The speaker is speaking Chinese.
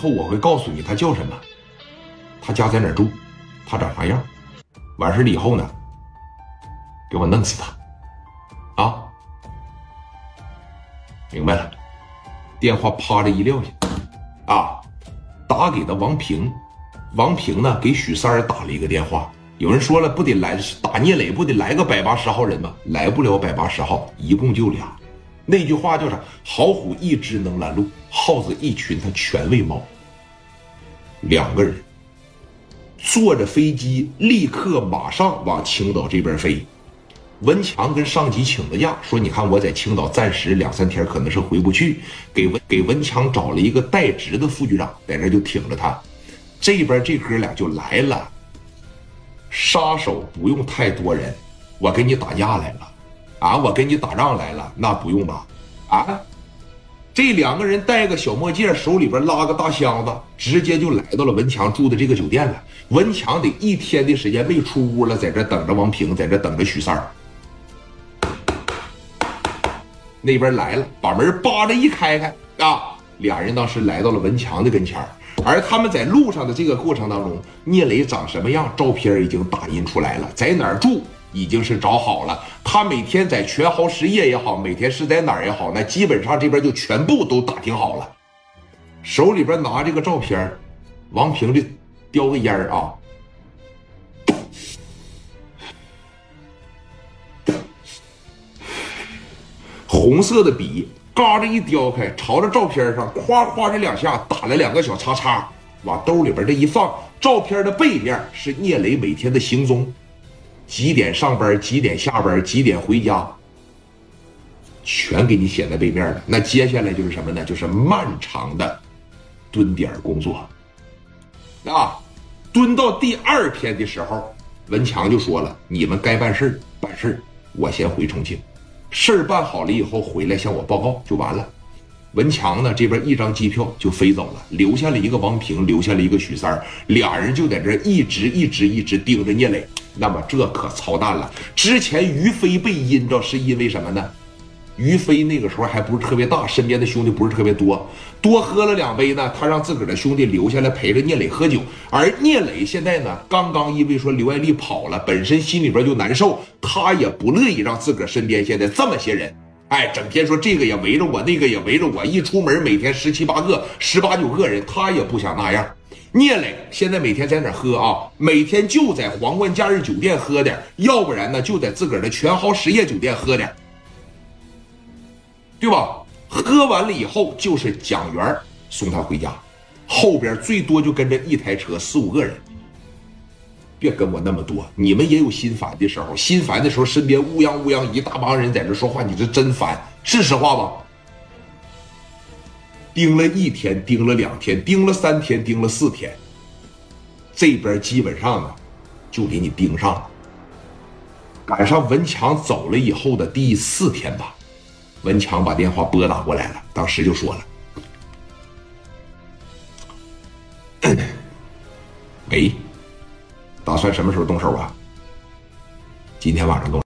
后我会告诉你他叫什么，他家在哪儿住，他长啥样。完事了以后呢，给我弄死他，啊，明白了。电话啪的一撂下，啊，打给的王平，王平呢给许三儿打了一个电话。有人说了，不得来打聂磊，不得来个百八十号人吗？来不了百八十号，一共就俩。那句话叫啥？好虎一只能拦路，耗子一群它全喂猫。两个人坐着飞机，立刻马上往青岛这边飞。文强跟上级请的假，说：“你看我在青岛暂时两三天可能是回不去，给文给文强找了一个代职的副局长，在这就挺着他。这边这哥俩就来了。”杀手不用太多人，我跟你打架来了，啊，我跟你打仗来了，那不用吧？啊，这两个人戴个小墨镜，手里边拉个大箱子，直接就来到了文强住的这个酒店了。文强得一天的时间没出屋了，在这等着王平，在这等着许三儿。那边来了，把门扒着一开开啊，俩人当时来到了文强的跟前儿。而他们在路上的这个过程当中，聂磊长什么样，照片已经打印出来了，在哪儿住已经是找好了。他每天在全豪实业也好，每天是在哪儿也好，那基本上这边就全部都打听好了。手里边拿这个照片，王平就叼个烟啊，红色的笔。嘎着一叼开，朝着照片上夸夸这两下打了两个小叉叉，往兜里边这一放，照片的背面是聂磊每天的行踪，几点上班，几点下班，几点回家，全给你写在背面了。那接下来就是什么呢？就是漫长的蹲点工作。啊，蹲到第二天的时候，文强就说了：“你们该办事办事我先回重庆。”事儿办好了以后回来向我报告就完了。文强呢这边一张机票就飞走了，留下了一个王平，留下了一个许三儿，俩人就在这一直一直一直盯着聂磊。那么这可操蛋了！之前于飞被阴着是因为什么呢？于飞那个时候还不是特别大，身边的兄弟不是特别多，多喝了两杯呢，他让自个儿的兄弟留下来陪着聂磊喝酒。而聂磊现在呢，刚刚因为说刘爱丽跑了，本身心里边就难受，他也不乐意让自个儿身边现在这么些人，哎，整天说这个也围着我，那个也围着我，一出门每天十七八个、十八九个人，他也不想那样。聂磊现在每天在哪喝啊？每天就在皇冠假日酒店喝点，要不然呢就在自个儿的全豪实业酒店喝点。对吧？喝完了以后就是蒋元送他回家，后边最多就跟着一台车四五个人。别跟我那么多，你们也有心烦的时候，心烦的时候身边乌泱乌泱一大帮人在这说话，你这真烦，是实话吧？盯了一天，盯了两天，盯了三天，盯了四天，这边基本上呢，就给你盯上了。赶上文强走了以后的第四天吧。文强把电话拨打过来了，当时就说了：“喂，打算什么时候动手啊？今天晚上动。”